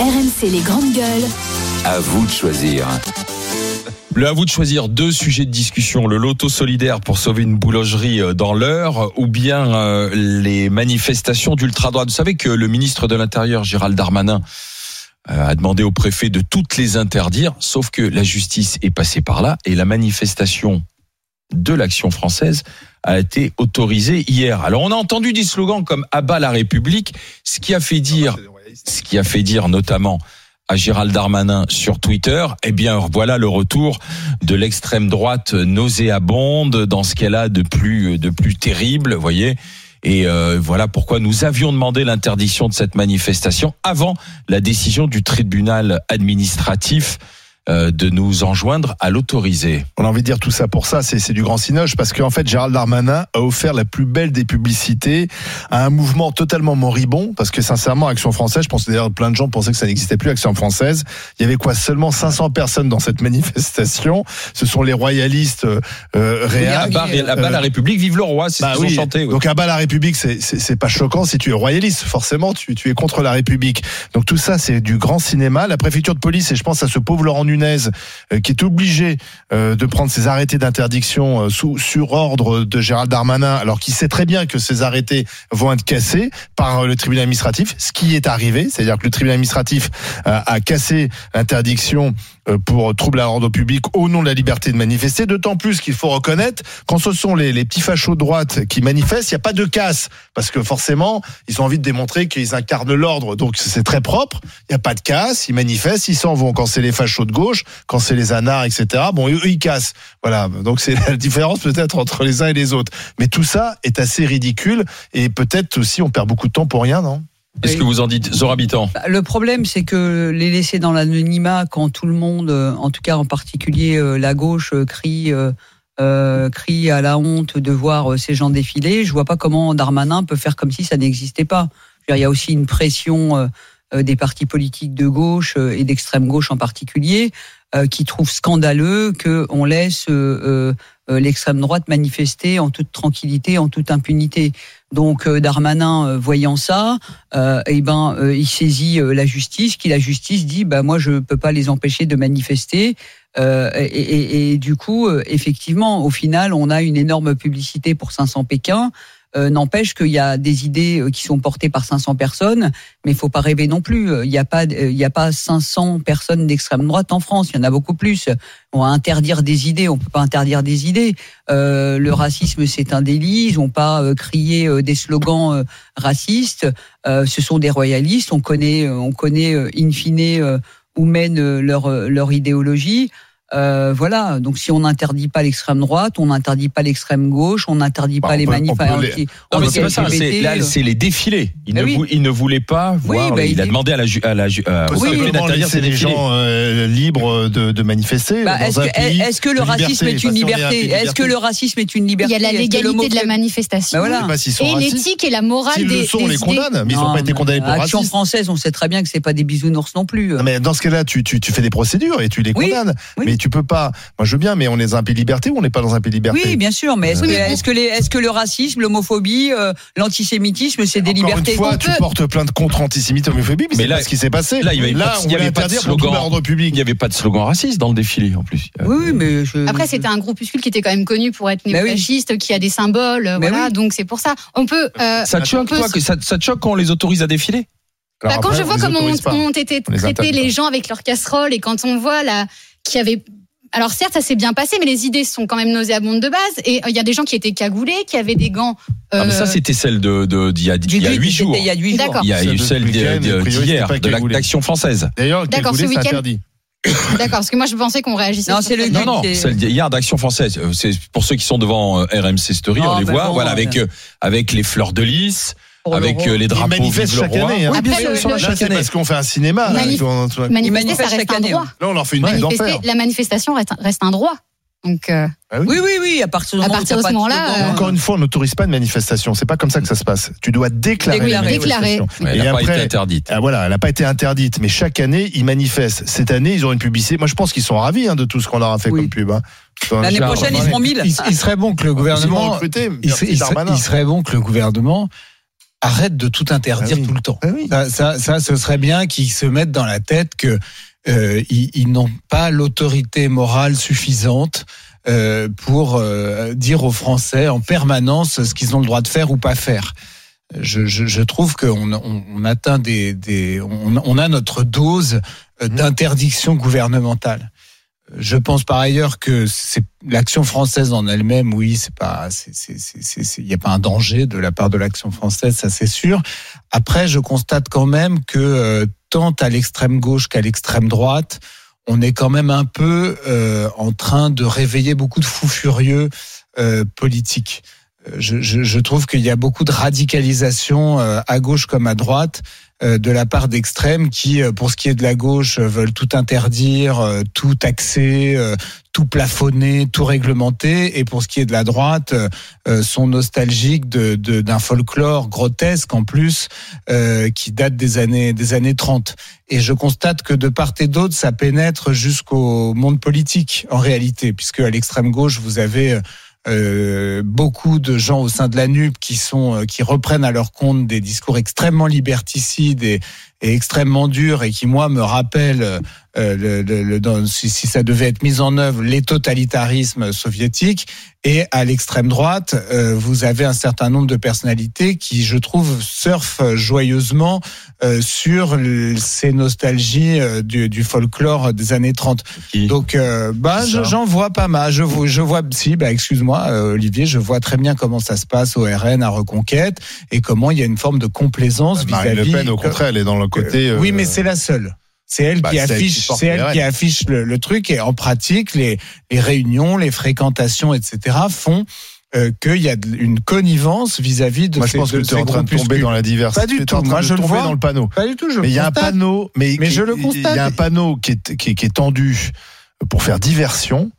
RMC les grandes gueules. À vous de choisir. Le à vous de choisir deux sujets de discussion, le loto solidaire pour sauver une boulangerie euh, dans l'heure ou bien euh, les manifestations d'ultra-droite. Vous savez que le ministre de l'Intérieur, Gérald Darmanin, euh, a demandé au préfet de toutes les interdire, sauf que la justice est passée par là et la manifestation de l'action française a été autorisée hier. Alors on a entendu des slogans comme Abat la République, ce qui a fait dire, ce qui a fait dire notamment à Gérald Darmanin sur Twitter, eh bien voilà le retour de l'extrême droite nauséabonde dans ce qu'elle a de plus de plus terrible, voyez. Et euh, voilà pourquoi nous avions demandé l'interdiction de cette manifestation avant la décision du tribunal administratif de nous enjoindre à l'autoriser. On a envie de dire tout ça pour ça, c'est du grand cinoche, parce qu'en fait, Gérald Darmanin a offert la plus belle des publicités à un mouvement totalement moribond, parce que sincèrement, Action Française, je pense d'ailleurs plein de gens pensaient que ça n'existait plus, Action Française. Il y avait quoi Seulement 500 personnes dans cette manifestation. Ce sont les royalistes euh, réels. À bas la République, vive le roi, c'est bah ce qu'ils oui. ont chanté. oui. Donc à bas la République, c'est pas choquant si tu es royaliste. Forcément, tu, tu es contre la République. Donc tout ça, c'est du grand cinéma. La préfecture de police, et je pense à ce pauvre Laurent Nunez, euh, qui est obligé euh, de prendre ses arrêtés d'interdiction euh, sur ordre de Gérald Darmanin, alors qu'il sait très bien que ces arrêtés vont être cassés par le tribunal administratif. Ce qui est arrivé, c'est-à-dire que le tribunal administratif a cassé l'interdiction pour trouble à l'ordre public au nom de la liberté de manifester. D'autant plus qu'il faut reconnaître quand ce sont les, les petits fachos de droite qui manifestent, il n'y a pas de casse parce que forcément ils ont envie de démontrer qu'ils incarnent l'ordre. Donc c'est très propre. Il n'y a pas de casse. Ils manifestent, ils s'en vont. Quand c'est les fachos de gauche, quand c'est les anards, etc. Bon, eux ils cassent. Voilà. Donc c'est la différence peut-être entre les uns et les autres. Mais tout ça est assez ridicule et peut-être aussi on perd beaucoup de temps pour rien, non? Qu'est-ce que vous en dites, Zora Habitant Bah, Le problème, c'est que les laisser dans l'anonymat quand tout le monde, euh, en tout cas en particulier euh, la gauche, euh, crie, euh, crie à la honte de voir ces gens défiler, je vois pas comment Darmanin peut faire comme si ça n'existait pas. Il y a aussi une pression des partis politiques de gauche et d'extrême gauche en particulier qui trouvent scandaleux qu'on laisse l'extrême droite manifester en toute tranquillité, en toute impunité. Donc euh, Darmanin, euh, voyant ça, euh, eh ben, euh, il saisit la justice, qui la justice dit, bah moi je peux pas les empêcher de manifester. Euh, et, et- et du coup, effectivement, au final, on a une énorme publicité pour 500 Pékin. Euh, N'empêche qu'il y a des idées euh, qui sont portées par 500 personnes, mais il faut pas rêver non plus. Euh, Il n'y a pas, euh, il y a pas 500 personnes d'extrême droite en France. Il y en a beaucoup plus. On va interdire des idées. On peut pas interdire des idées. Euh, le racisme, c'est un délit. Ils n'ont pas euh, crié euh, des slogans euh, racistes. Euh, ce sont des royalistes. On connaît, euh, on connaît euh, in fine euh, où mène euh, leur euh, leur idéologie. Euh, voilà. Donc, si on n'interdit pas l'extrême droite, on n'interdit pas l'extrême gauche, on n'interdit Bah, pas on les anti- Non, mais c'est pas ça. anti-LGBT, C'est là, euh. c'est les défilés. Il, ne, oui. vou- il ne voulait pas voir. bah, il, il a demandé à la, ju- à la, ju- à- simplement d'interdire ces gens euh, libres de, de manifester. Bah, est-ce que, pays est-ce que le racisme est une il liberté Est-ce que le racisme est une Il liberté y a la légalité de la manifestation. Bah Et l'éthique et la morale des, le sont, on les condamne, mais ils n'ont Non, pas été condamnés pour racisme. française, on sait très bien que c'est pas des bisounours non plus. Mais dans ce cas-là, tu, tu, tu fais des procédures et tu les Oui, condamnes. Tu peux pas. Moi, je veux bien, mais on est dans un pays de liberté ou on n'est pas dans un pays de liberté? Oui, bien sûr, mais est-ce Oui, que, le racisme, l'homophobie, euh, l'antisémitisme, c'est des Encore libertés une fois, On tu peut- portes plainte contre antisémitisme et homophobie, mais, Mais c'est là- pas ce qui s'est passé. là, il y avait pas on y avait pas de slogan. tout l'ordre public. Il n'y avait pas de slogan raciste dans le défilé en plus. Oui, mais je... Après, c'était un groupuscule qui était quand même connu pour être Bah oui. néofasciste, qui a des symboles, euh, Mais voilà. oui. Donc c'est pour ça. On peut. euh, Ça te on choque, peut toi, se- que ça, ça te choque quand on les autorise à défiler? Bah, quand après, je vois on comment ont, été On les traités les gens avec leurs casseroles et quand on voit là qu'il y avait alors certes ça s'est bien passé mais les idées sont quand même nauséabondes de base et euh, il y a des gens qui étaient cagoulés qui avaient des gants Ah, mais ça, euh, c'était celle de, d'il y a, huit jours. Il y a huit jours. D'accord. Il y a Celle eu celle d'hier, de la- cagoulé. d'action française. D'ailleurs, D'accord, ce week-end- interdit. d'accord parce que moi je pensais qu'on réagissait Non, c'est le Non, non, celle d'hier d'Action française. Euh, C'est pour ceux qui sont devant RMC Story, on les voit, bon, voilà, avec, avec les fleurs de lys, avec l'euro. euh, les Ils drapeaux manifestent Vive le chaque roi. année. hein. Oui, bien Après, sûr, ils là le- Là, chaque c'est année. parce qu'on fait un cinéma. là. Manif- Ils vont- Là, manifester manifestent ça reste un droit on leur fait une nuit Manifester- d'enfer. la manifestation reste, reste un droit donc euh, Ah Oui, oui, oui, à partir À partir de ce moment-là, euh, Encore une fois, on n'autorise pas de manifestation. C'est pas comme ça que ça se passe. Tu dois déclarer. Déclarer, manifestation. Ouais, Elle Et n'a pas été après, interdite. ah, voilà, elle n'a pas été interdite, mais chaque année, ils manifestent. Cette année, ils ont une publicité. Moi, je pense qu'ils sont ravis hein, de tout ce qu'on leur a fait Oui. comme pub. hein. L'année prochaine, ils ouais. seront 1000. Il, il serait bon que le Ils gouvernement. recruter. Il, serait- il serait- Darmanin. il serait bon que le gouvernement arrêtent de tout interdire Ah oui. tout le temps. Ah oui. Ça, ça, ça, ce serait bien qu'ils se mettent dans la tête que euh, ils, ils n'ont pas l'autorité morale suffisante euh, pour euh, dire aux Français en permanence ce qu'ils ont le droit de faire ou pas faire. Je, je, je trouve qu'on on, on atteint des, des on, on a notre dose euh, d'interdiction gouvernementale. Je pense par ailleurs que c'est l'action française en elle-même, oui, c'est pas, il n'y a pas un danger de la part de l'action française, ça c'est sûr. Après, je constate quand même que euh, tant à l'extrême gauche qu'à l'extrême droite, on est quand même un peu euh, en train de réveiller beaucoup de fous furieux euh, politiques. Euh, Je, je, je trouve qu'il y a beaucoup de radicalisation euh, à gauche comme à droite de la part d'extrêmes qui, euh, pour ce qui est de la gauche, euh, veulent tout interdire, euh, tout taxer, euh, tout plafonner, tout réglementer, et pour ce qui est de la droite, euh, euh, sont nostalgiques de- de- d'un folklore grotesque en plus euh, qui date des années des années 30. Et je constate que de part et d'autre, ça pénètre jusqu'au monde politique en réalité, puisque à l'extrême gauche, vous avez euh, beaucoup de gens au sein de la NUP qui sont euh, qui reprennent à leur compte des discours extrêmement liberticides et, et extrêmement durs et qui moi me rappellent euh, le, le- le- dans- si, si ça devait être mis en œuvre les totalitarismes soviétiques et à l'extrême droite euh, vous avez un certain nombre de personnalités qui je trouve surfent joyeusement euh, sur le- ces nostalgies euh, du, du folklore des années 30 Qui- donc, euh, bah, j'en vois pas mal. Je je vois, si, bah, excuse-moi, euh, Olivier, je vois très bien comment ça se passe au RN à Reconquête et comment il y a une forme de complaisance Marine vis-à-vis. Le Pen, au contraire, elle est dans le côté. oui, euh, mais c'est la seule. C'est elle bah, qui affiche, c'est elle qui affiche le, le truc et en pratique, les, les réunions, les fréquentations, etc. font euh, qu'il y a une connivence vis-à-vis de Moi, je pense que tu es en train de tomber dans la diversité. Pas du Tu es tout. en train Moi, de je le tomber vois. dans le panneau. Pas du tout. Je Mais il y a un constate. panneau, mais, Mais qui- je le Il y constate. a un panneau qui est, qui, est- qui est tendu pour faire diversion.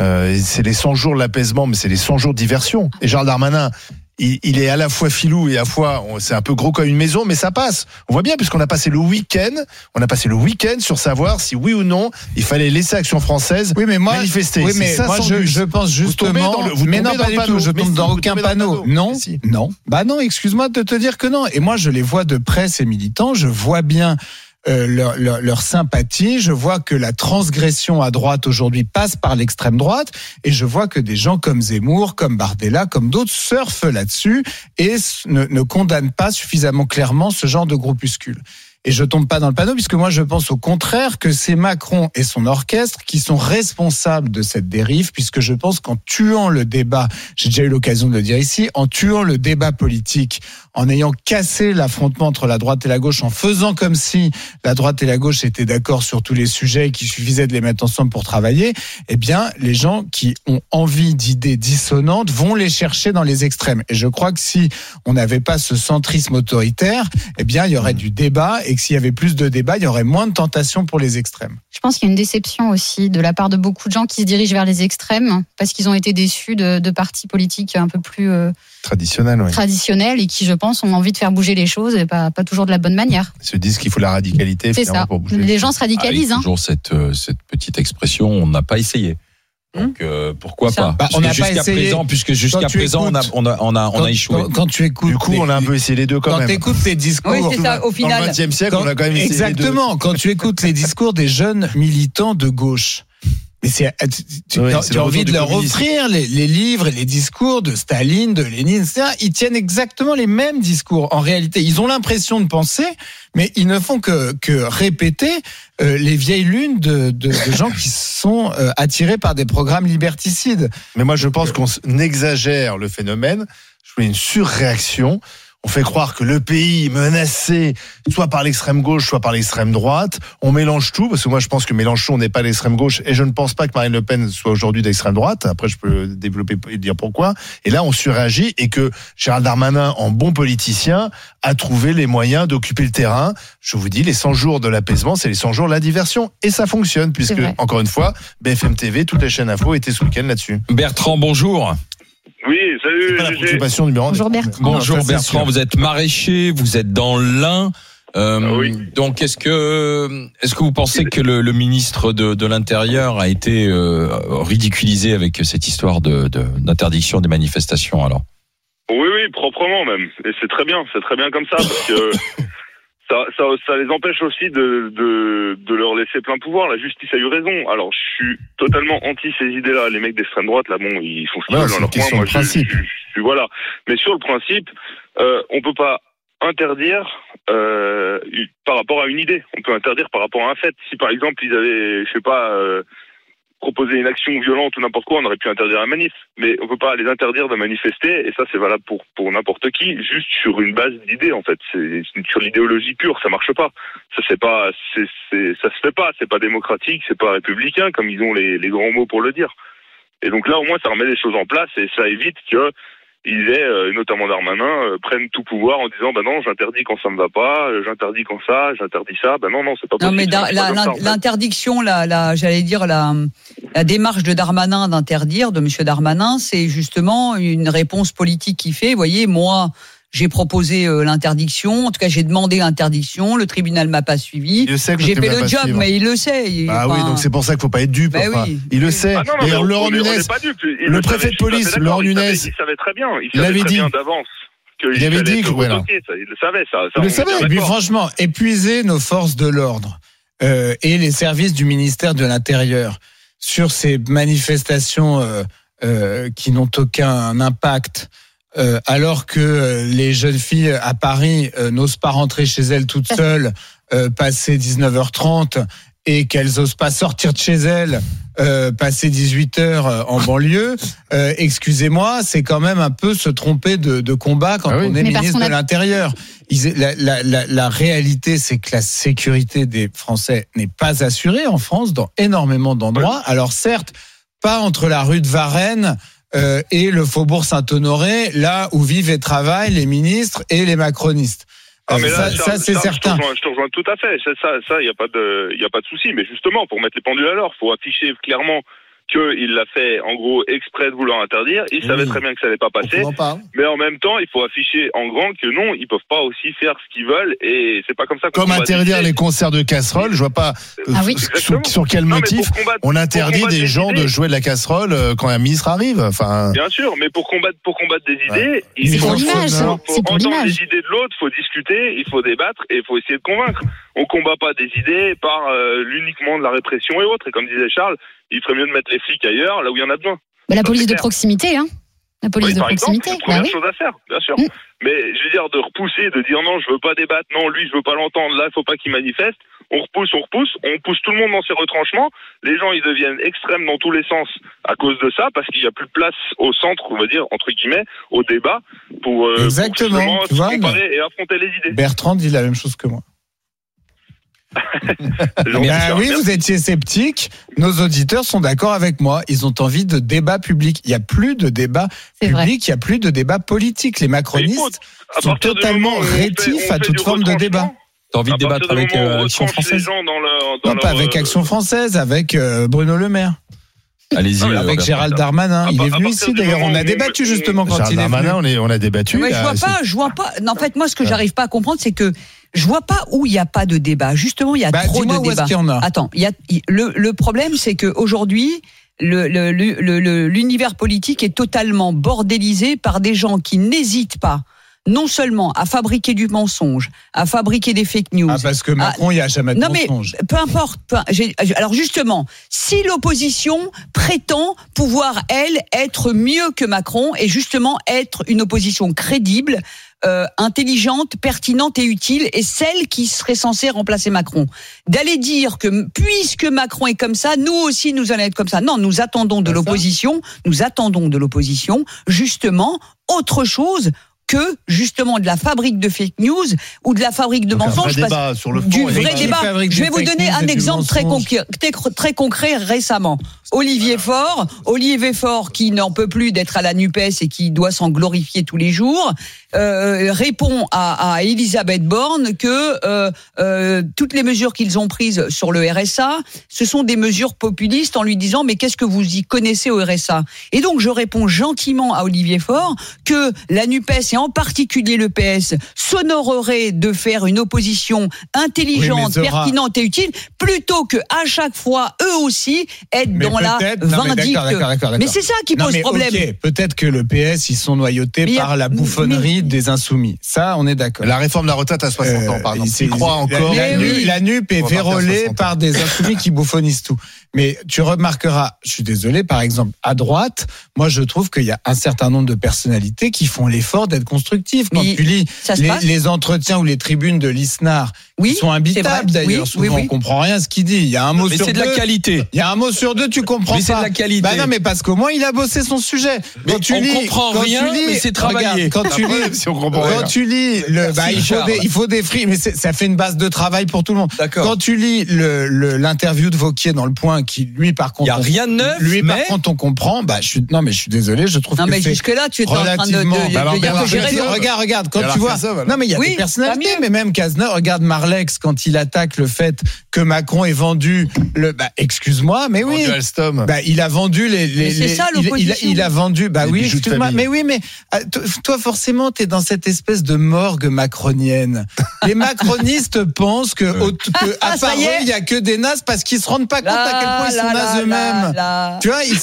Euh, c'est les 100 jours de l'apaisement, mais c'est les 100 jours de diversion. Et Gérald Darmanin, il, il est à la fois filou et à la fois, c'est un peu gros comme une maison, mais ça passe. On voit bien, puisqu'on a passé le week-end, on a passé le week-end sur savoir si oui ou non, il fallait laisser Action Française Oui, mais moi, manifester. Oui, mais moi, 500 je, pense justement. dans le- vous mais non, pas du tout. Je tombe si, dans aucun dans panneau. Non, si. non. Bah non, excuse-moi de te dire que non. Et moi, je les vois de près, ces militants. Je vois bien euh, leur, leur, leur sympathie. Je vois que la transgression à droite aujourd'hui passe par l'extrême droite. Et je vois que des gens comme Zemmour, comme Bardella, comme d'autres surfent là-dessus et ne, ne condamnent pas suffisamment clairement ce genre de groupuscule. Et je tombe pas dans le panneau puisque moi je pense au contraire que c'est Macron et son orchestre qui sont responsables de cette dérive puisque je pense qu'en tuant le débat, j'ai déjà eu l'occasion de le dire ici, en tuant le débat politique, en ayant cassé l'affrontement entre la droite et la gauche, en faisant comme si la droite et la gauche étaient d'accord sur tous les sujets et qu'il suffisait de les mettre ensemble pour travailler, eh bien les gens qui ont envie d'idées dissonantes vont les chercher dans les extrêmes. Et je crois que si on n'avait pas ce centrisme autoritaire, eh bien il y aurait du débat et que s'il y avait plus de débat, il y aurait moins de tentations pour les extrêmes. Je pense qu'il y a une déception aussi de la part de beaucoup de gens qui se dirigent vers les extrêmes parce qu'ils ont été déçus de, de partis politiques un peu plus euh, Traditionnel, oui. traditionnels et qui, je pense, ont envie de faire bouger les choses et pas, pas toujours de la bonne manière. Ils se disent qu'il faut la radicalité C'est finalement ça. pour bouger. Les gens se radicalisent. Avec hein. toujours cette, euh, cette petite expression, on n'a pas essayé. Donc euh, pourquoi Ça. pas Bah, on n'a pas jusqu'à essayé. présent, puisque jusqu'à Quand présent on a écoutes- on a on a, on a Quand- échoué. Quand, quand tu écoutes Du coup, les- on a un peu essayé les deux quand quand même. tu écoutes les discours Oui, ça, au Dans final. le XXe siècle, Quand- on a quand même essayé les deux. Exactement. Quand tu écoutes les discours des jeunes militants de gauche. Mais c'est, tu, tu- Oui, tu as- envie de leur communisme. offrir les, les livres et les discours de Staline, de Lénine, etc. Ils tiennent exactement les mêmes discours. En réalité, ils ont l'impression de penser, mais ils ne font que, que répéter euh, les vieilles lunes de, de, de gens qui sont euh, attirés par des programmes liberticides. Mais moi, je pense qu'on exagère le phénomène. Je fais une surréaction. On fait croire que le pays est menacé soit par l'extrême gauche, soit par l'extrême droite. On mélange tout, parce que moi je pense que Mélenchon n'est pas l'extrême gauche, et je ne pense pas que Marine Le Pen soit aujourd'hui d'extrême droite. Après, je peux développer et dire pourquoi. Et là, on surréagit, et que Gérald Darmanin, en bon politicien, a trouvé les moyens d'occuper le terrain. Je vous dis, les 100 jours de l'apaisement, c'est les 100 jours de la diversion. Et ça fonctionne, puisque, encore une fois, BFM TV, toutes les chaînes info étaient ce week-end là-dessus. Bertrand, bonjour. Oui, C'est salut. pas la GG. préoccupation numéro un. Bonjour Bertrand. Bonjour ça, Bertrand, vous êtes maraîcher, vous êtes dans l'Ain. Euh, Ah oui. Donc est-ce que est-ce que vous pensez que le, le ministre de, de l'Intérieur a été euh, ridiculisé avec cette histoire de de- d'interdiction des manifestations alors? Oui, oui, proprement même. Et c'est très bien, c'est très bien comme ça, parce que ça, ça, ça les empêche aussi de, de, de leur laisser plein pouvoir. La justice a eu raison. Alors, je suis totalement anti ces idées-là. Les mecs d'extrême droite, là, bon, ils font ce qu'ils veulent dans leur coin. question Moi, de je, principe. je- voilà. Mais sur le principe, euh, on peut pas interdire euh, par rapport à une idée. On peut interdire par rapport à un fait. Si par exemple ils avaient, je sais pas, euh, proposé une action violente ou n'importe quoi, on aurait pu interdire la manif. Mais on peut pas les interdire de manifester. Et ça, c'est valable pour pour n'importe qui, juste sur une base d'idées en fait. C'est sur l'idéologie pure, ça marche pas. Ça c'est pas, ça se fait pas. C'est pas démocratique, c'est pas républicain comme ils ont les les grands mots pour le dire. Et donc là, au moins, ça remet les choses en place et ça évite que ils aient, euh, notamment Darmanin, euh, prennent tout pouvoir en disant bah non, j'interdis quand ça me va pas, euh, j'interdis quand ça, j'interdis ça. Bah non, non, c'est pas Non, possible. mais en fait. l'interdiction, la, la, j'allais dire la, la démarche de Darmanin d'interdire, de Monsieur Darmanin, c'est justement une réponse politique qui fait. Vous voyez, moi, j'ai proposé euh, l'interdiction. En tout cas, j'ai demandé l'interdiction. Le tribunal m'a pas suivi. Il le sait que J'ai fait le job, suivre. mais il le sait. Il- Bah oui, donc c'est pour ça qu'il faut pas être dupe. Bah enfin. oui. Il le sait. Ah non, non, mais Laurent Nunez. Il le préfet de police. Laurent Il savait- Nunez, il savait très bien. Il, il savait très dit. bien d'avance. qu'il Il avait dit que, voilà. il le savait, ça. ça, Il le savait. bien Et puis d'accord. franchement, épuiser nos forces de l'ordre euh, et les services du ministère de l'Intérieur sur ces manifestations euh, euh, qui n'ont aucun impact, euh, alors que euh, les jeunes filles à Paris euh, n'osent pas rentrer chez elles toutes seules, euh, passer 19h30 et qu'elles osent pas sortir de chez elles, euh, passer 18 heures euh, en banlieue. Euh, Excusez-moi, c'est quand même un peu se tromper de, de combat quand Ah oui. on est Mais ministre de a- l'Intérieur. La, la, la, la réalité, c'est que la sécurité des Français n'est pas assurée en France dans énormément d'endroits. Alors certes, pas entre la rue de Varennes euh, et le faubourg Saint-Honoré, là où vivent et travaillent les ministres et les macronistes. Ah, Euh, ça, c'est certain. Je te, rejoins, je te rejoins tout à fait. Ça, ça, ça, y a pas de, y a pas de souci. Mais justement, pour mettre les pendules à l'heure, faut afficher clairement qu'il l'a fait en gros exprès de vouloir interdire. Il savait Oui. très bien que ça n'allait pas passer. Mais en même temps, il faut afficher en grand que non, ils peuvent pas aussi faire ce qu'ils veulent. Et c'est pas comme ça Comme interdire les concerts de casseroles, je vois pas euh, Ah oui. sur, quel Non, motif on interdit des gens de jouer de la casserole euh, quand un ministre arrive. Enfin, Bien sûr, mais pour combattre, pour combattre des idées, il C'est faut, faut- faut entendre l'image. les idées de l'autre, faut discuter, il faut débattre et il faut essayer de convaincre. On combat pas des idées par euh, l'uniquement de la répression et autres. Et comme disait Charles, il ferait mieux de mettre les flics ailleurs, là où il y en a besoin. Bah, la Ça, police de clair. proximité, hein. La police Oui, de par proximité. Bah première oui. chose à faire, bien sûr. Mm. Mais je veux dire, de repousser, de dire non, je veux pas débattre, non, lui, je veux pas l'entendre, là, il faut pas qu'il manifeste. On repousse, on repousse, on pousse tout le monde dans ses retranchements. Les gens, ils deviennent extrêmes dans tous les sens à cause de ça, parce qu'il y a plus de place au centre, on va dire, entre guillemets, au débat, pour, euh, pour Exactement, tu se comparer et affronter les idées. Bertrand dit la même chose que moi. Ben oui, Merci. vous étiez sceptique. Nos auditeurs sont d'accord avec moi. Ils ont envie de débat public. Il n'y a plus de débat vrai. public, il n'y a plus de débat politique. Les Mais macronistes sont totalement on fait- rétifs on à toute forme de débat. T'as envie de débattre avec euh, on Action française dans leur- dans Non, pas avec euh, Action française, avec euh, Bruno Le Maire, Allez-y. Mais euh, avec. Gérald Darmanin. Il est venu ici d'ailleurs. On a débattu justement quand il est venu. Darmanin, on, est, on a débattu. Il je vois pas, je vois pas. Non, en fait, moi, ce que j'arrive pas à comprendre, c'est que je vois pas où il n'y a pas de débat. Justement, il y a Bah, trop de débats. y en a. Attends, il y a, le, le problème, c'est que aujourd'hui, le, le- l'univers politique est totalement bordélisé par des gens qui n'hésitent pas, non seulement à fabriquer du mensonge, à fabriquer des fake news. Ah, parce que Macron, il n'y a jamais de Non mais peu importe. peu- alors justement, si l'opposition prétend pouvoir elle être mieux que Macron et justement être une opposition crédible, euh, intelligente, pertinente et utile, et celle qui serait censée remplacer Macron, d'aller dire que puisque Macron est comme ça, nous aussi nous allons être comme ça. Non, nous attendons de l'opposition, nous attendons de l'opposition justement autre chose que justement de la fabrique de fake news ou de la fabrique de mensonges. parce- débat sur le fond. du vrai débat. Je vais vous donner un exemple très, concret, très concret récemment. Olivier Faure, Olivier Faure qui n'en peut plus d'être à la Nupes et qui doit s'en glorifier tous les jours, euh, répond à, à Elisabeth Borne que euh, euh, toutes les mesures qu'ils ont prises sur le RSA, ce sont des mesures populistes en lui disant mais qu'est-ce que vous y connaissez au RSA Et donc je réponds gentiment à Olivier Faure que la Nupes et en particulier le PS s'honorerait de faire une opposition intelligente, Oui, mais Zora- pertinente et utile plutôt que à chaque fois eux aussi être Mais dans gens-là peut-être- non, mais vindictent. d'accord, d'accord, d'accord, Mais d'accord. c'est ça qui Non, pose mais problème. peut-être que le PS, ils sont noyautés Mais par la bouffonnerie des insoumis. Ça, on est d'accord. La réforme de la retraite à 60 ans, par Euh, exemple. c'est- Tu crois encore La, oui. la NUP est vérolée 60 ans. par des insoumis qui bouffonnissent tout. Mais tu remarqueras, je suis désolé, par exemple, à droite, moi je trouve qu'il y a un certain nombre de personnalités qui font l'effort d'être constructives. Quand Mais tu lis les, les entretiens ou les tribunes de l'ISNAR, Oui, qui sont imbitables d'ailleurs, Oui, souvent oui, oui. on comprend rien à ce qu'il dit. Il y a un mot Mais sur c'est de deux. la qualité. Il y a un mot sur deux, tu comprends Mais c'est de la qualité. Bah non, mais parce qu'au moins il a bossé son sujet. Mais Quand tu on lis, comprend quand rien, tu lis- mais c'est travaillé. regarde, Quand tu lis, si on comprend rien. quand tu lis le, bah, il faut des, il faut des frics, mais ça fait une base de travail pour tout le monde. D'accord. Quand tu lis le- le- l'interview de Vauquier dans le Point, qui lui par Il contre, y a rien de neuf, lui par mais contre on comprend. Bah je suis, non mais je suis désolé, je trouve Non, que mais c'est jusque-là, tu étais en train de, de, relativement. de Bah dire raison. Regarde, regarde, quand tu vois. Non mais il y a des personnalités, mais même Cazeneuve, regarde Marlex quand il attaque le fait que Macron ait vendu le. Bah excuse-moi, mais oui. Vendu Alstom. Bah, il a vendu les. les Mais c'est les- ça, il- il, a, il a vendu. Bah Les oui, excuse-moi. Mais oui, mais ah, to- toi, forcément, t'es dans cette espèce de morgue macronienne. Les macronistes pensent que, au- que à Ah, eux, il y a que des nazes parce qu'ils se rendent pas compte à quel point ils sont Là, nazes là, eux-mêmes. là. Tu vois, ils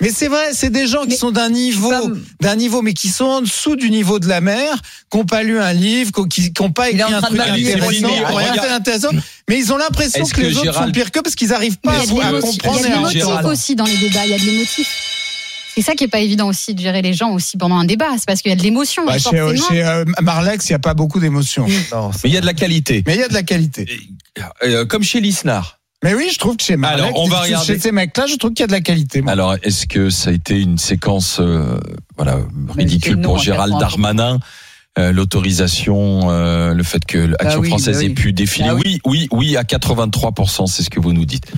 mais c'est vrai, c'est des gens qui Mais sont d'un niveau, d'un niveau, mais qui sont en dessous du niveau de la mer, qui n'ont pas lu un livre, qui n'ont pas écrit un truc intéressant, rien d'intéressant, mais ils ont l'impression que, les que autres Gérald- sont pires qu'eux parce qu'ils n'arrivent pas à, à l'émotion- il y comprendre a et de à l'émotif entendre. Gérald. aussi dans les débats, il y a de l'émotif. C'est ça qui est pas évident aussi de gérer les gens aussi pendant un débat, c'est parce qu'il y a de l'émotion. Bah, chez chez euh, Marlex, il n'y a pas beaucoup d'émotions. Non, mais il y a de la qualité. Mais il y a de la qualité. Euh, comme chez Lisnard. Mais oui, je trouve que chez Marlex, Alors, on va chez ces mecs-là, je trouve qu'il y a de la qualité. moi. Alors, est-ce que ça a été une séquence euh, voilà ridicule non pour Gérald 80%. Darmanin euh, L'autorisation, euh, le fait que l'Action Bah oui, française bah oui. ait pu défiler. Bah oui, oui, oui, à 83%, c'est ce que vous nous dites.